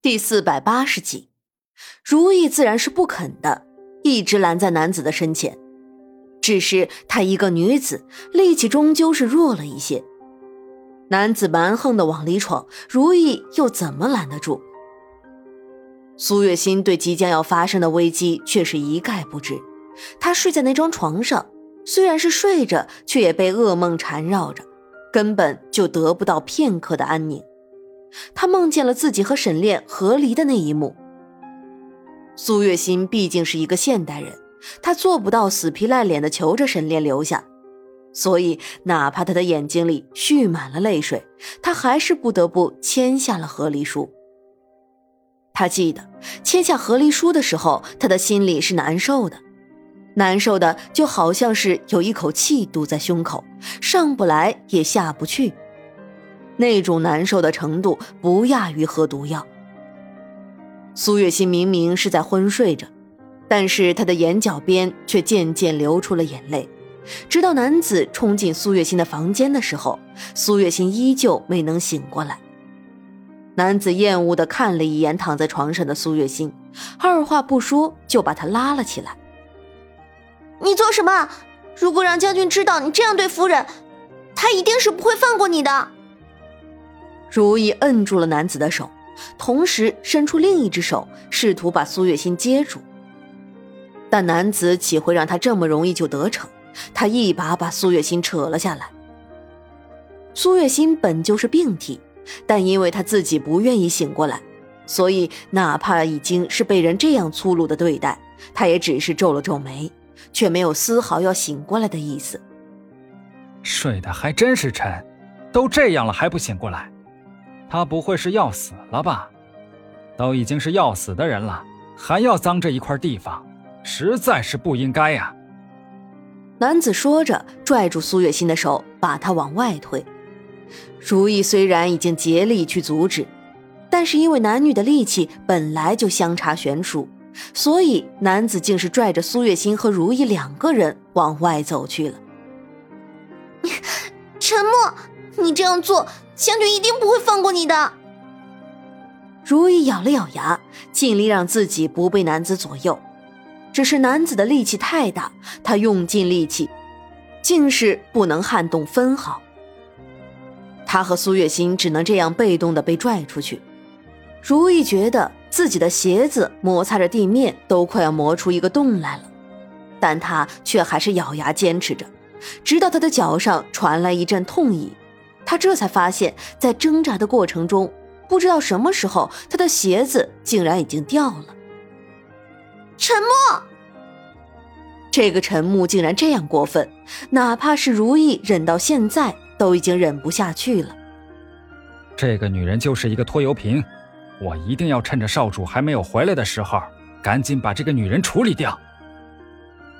第四百八十集，如意自然是不肯的，一直拦在男子的身前。只是她一个女子，力气终究是弱了一些。男子蛮横的往里闯，如意又怎么拦得住？苏月心对即将要发生的危机却是一概不知。她睡在那张床上，虽然是睡着，却也被噩梦缠绕着，根本就得不到片刻的安宁。他梦见了自己和沈炼和离的那一幕。苏月心毕竟是一个现代人，她做不到死皮赖脸的求着沈炼留下，所以哪怕他的眼睛里蓄满了泪水，他还是不得不签下了和离书。他记得签下和离书的时候，他的心里是难受的，难受的就好像是有一口气堵在胸口，上不来也下不去。那种难受的程度不亚于喝毒药。苏月心明明是在昏睡着，但是她的眼角边却渐渐流出了眼泪。直到男子冲进苏月心的房间的时候，苏月心依旧没能醒过来。男子厌恶地看了一眼躺在床上的苏月心，二话不说就把她拉了起来。你做什么？如果让将军知道你这样对夫人，他一定是不会放过你的。如意摁住了男子的手，同时伸出另一只手，试图把苏月心接住。但男子岂会让他这么容易就得逞？他一把把苏月心扯了下来。苏月心本就是病体，但因为他自己不愿意醒过来，所以哪怕已经是被人这样粗鲁的对待，他也只是皱了皱眉，却没有丝毫要醒过来的意思。睡得还真是沉，都这样了还不醒过来？他不会是要死了吧？都已经是要死的人了，还要脏这一块地方，实在是不应该呀！男子说着，拽住苏月心的手，把她往外推。如意虽然已经竭力去阻止，但是因为男女的力气本来就相差悬殊，所以男子竟是拽着苏月心和如意两个人往外走去了。沉默，你这样做。将军一定不会放过你的。如意咬了咬牙，尽力让自己不被男子左右。只是男子的力气太大，他用尽力气，竟是不能撼动分毫。他和苏月心只能这样被动的被拽出去。如意觉得自己的鞋子摩擦着地面都快要磨出一个洞来了，但他却还是咬牙坚持着，直到他的脚上传来一阵痛意。他这才发现，在挣扎的过程中，不知道什么时候，他的鞋子竟然已经掉了。沉默，这个陈木竟然这样过分，哪怕是如意忍到现在，都已经忍不下去了。这个女人就是一个拖油瓶，我一定要趁着少主还没有回来的时候，赶紧把这个女人处理掉。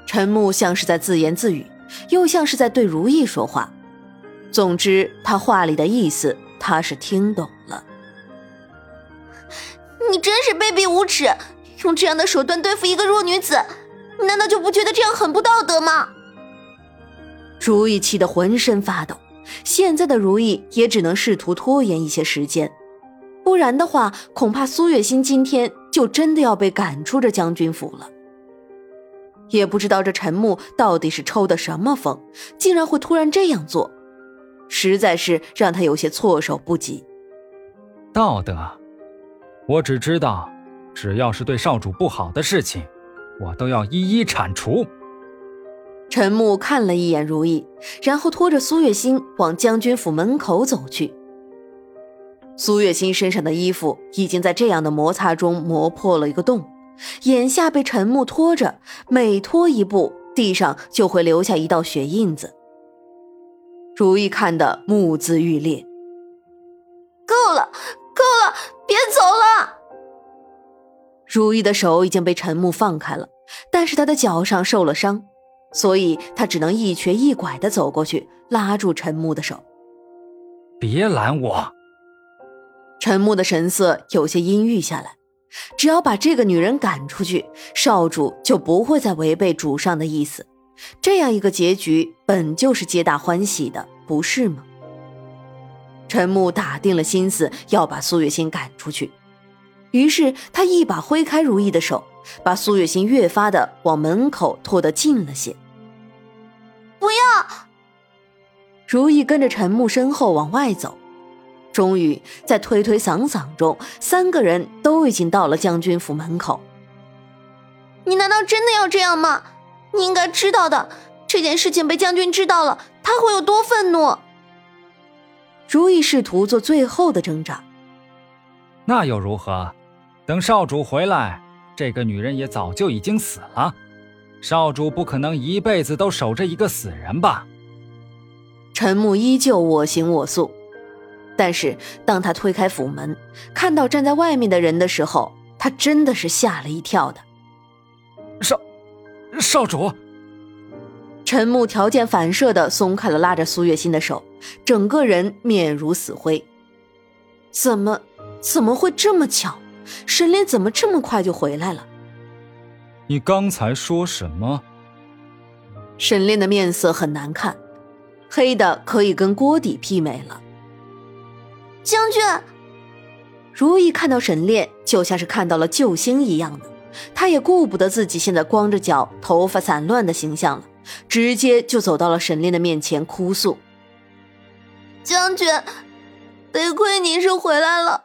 陈木像是在自言自语，又像是在对如意说话。总之，他话里的意思，他是听懂了。你真是卑鄙无耻，用这样的手段对付一个弱女子，你难道就不觉得这样很不道德吗？如意气得浑身发抖，现在的如意也只能试图拖延一些时间，不然的话，恐怕苏月心今天就真的要被赶出这将军府了。也不知道这陈木到底是抽的什么风，竟然会突然这样做。实在是让他有些措手不及。道德，我只知道，只要是对少主不好的事情，我都要一一铲除。陈木看了一眼如意，然后拖着苏月心往将军府门口走去。苏月心身上的衣服已经在这样的摩擦中磨破了一个洞，眼下被陈木拖着，每拖一步，地上就会留下一道血印子。如意看得目眦欲裂。够了，够了，别走了！如意的手已经被陈木放开了，但是他的脚上受了伤，所以他只能一瘸一拐的走过去，拉住陈木的手。别拦我！陈木的神色有些阴郁下来。只要把这个女人赶出去，少主就不会再违背主上的意思。这样一个结局本就是皆大欢喜的，不是吗？陈木打定了心思要把苏月心赶出去，于是他一把挥开如意的手，把苏月心越发的往门口拖得近了些。不要！如意跟着陈木身后往外走，终于在推推搡搡中，三个人都已经到了将军府门口。你难道真的要这样吗？你应该知道的，这件事情被将军知道了，他会有多愤怒。如意试图做最后的挣扎。那又如何？等少主回来，这个女人也早就已经死了。少主不可能一辈子都守着一个死人吧？陈木依旧我行我素，但是当他推开府门，看到站在外面的人的时候，他真的是吓了一跳的。少，少主。陈木条件反射的松开了拉着苏月心的手，整个人面如死灰。怎么，怎么会这么巧？沈炼怎么这么快就回来了？你刚才说什么？沈炼的面色很难看，黑的可以跟锅底媲美了。将军，如意看到沈炼，就像是看到了救星一样的，他也顾不得自己现在光着脚、头发散乱的形象了，直接就走到了沈炼的面前，哭诉：“将军，得亏您是回来了，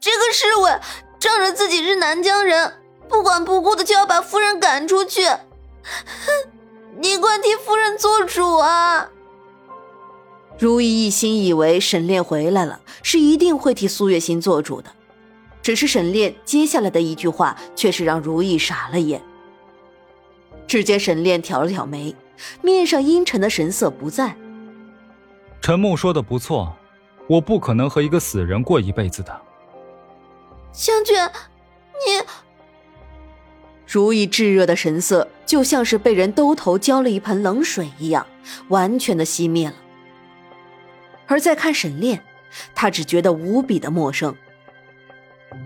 这个侍卫仗着自己是南疆人。”不管不顾的就要把夫人赶出去，你快替夫人做主啊！如意一心以为沈炼回来了，是一定会替苏月心做主的，只是沈炼接下来的一句话，却是让如意傻了眼。只见沈炼挑了挑眉，面上阴沉的神色不在。陈木说的不错，我不可能和一个死人过一辈子的。将军，你。如意炙热的神色，就像是被人兜头浇了一盆冷水一样，完全的熄灭了。而再看沈炼，他只觉得无比的陌生。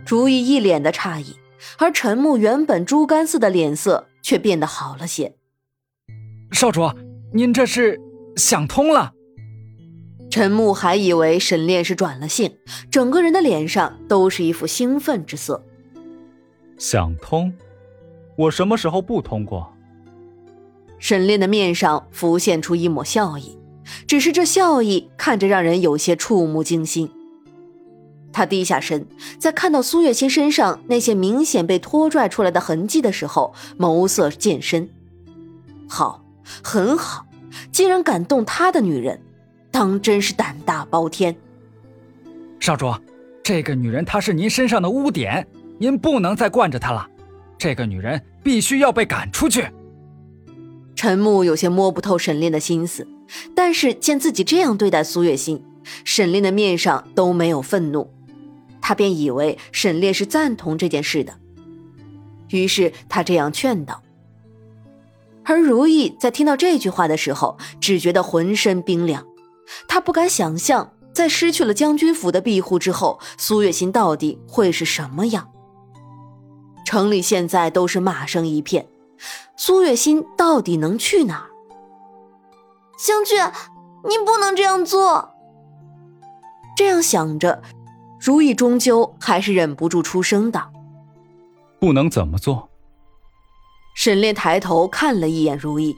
如意一脸的诧异，而陈木原本猪肝似的脸色却变得好了些。少主，您这是想通了？陈木还以为沈炼是转了性，整个人的脸上都是一副兴奋之色。想通？我什么时候不通过？沈炼的面上浮现出一抹笑意，只是这笑意看着让人有些触目惊心。他低下身，在看到苏月心身上那些明显被拖拽出来的痕迹的时候，眸色渐深。好，很好，竟然敢动他的女人，当真是胆大包天。少主，这个女人她是您身上的污点，您不能再惯着她了。这个女人必须要被赶出去。陈木有些摸不透沈炼的心思，但是见自己这样对待苏月心，沈炼的面上都没有愤怒，他便以为沈烈是赞同这件事的，于是他这样劝道。而如意在听到这句话的时候，只觉得浑身冰凉，他不敢想象，在失去了将军府的庇护之后，苏月心到底会是什么样。城里现在都是骂声一片，苏月心到底能去哪儿？将军，您不能这样做。这样想着，如意终究还是忍不住出声道：“不能怎么做？”沈炼抬头看了一眼如意，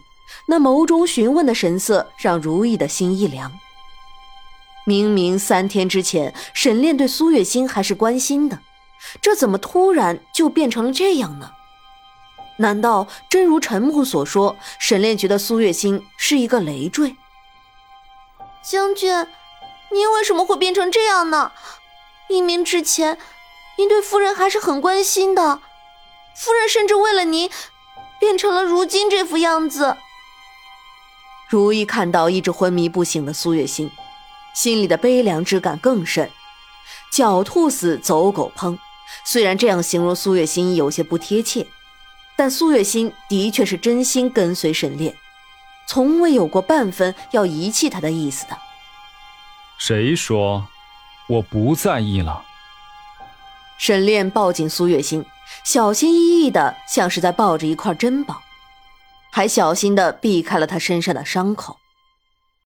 那眸中询问的神色让如意的心一凉。明明三天之前，沈炼对苏月心还是关心的。这怎么突然就变成了这样呢？难道真如陈木所说，沈炼觉得苏月心是一个累赘？将军，您为什么会变成这样呢？明明之前您对夫人还是很关心的，夫人甚至为了您变成了如今这副样子。如意看到一直昏迷不醒的苏月心，心里的悲凉之感更甚。狡兔死，走狗烹。虽然这样形容苏月心有些不贴切，但苏月心的确是真心跟随沈炼，从未有过半分要遗弃他的意思的。谁说我不在意了？沈炼抱紧苏月心，小心翼翼的，像是在抱着一块珍宝，还小心的避开了他身上的伤口。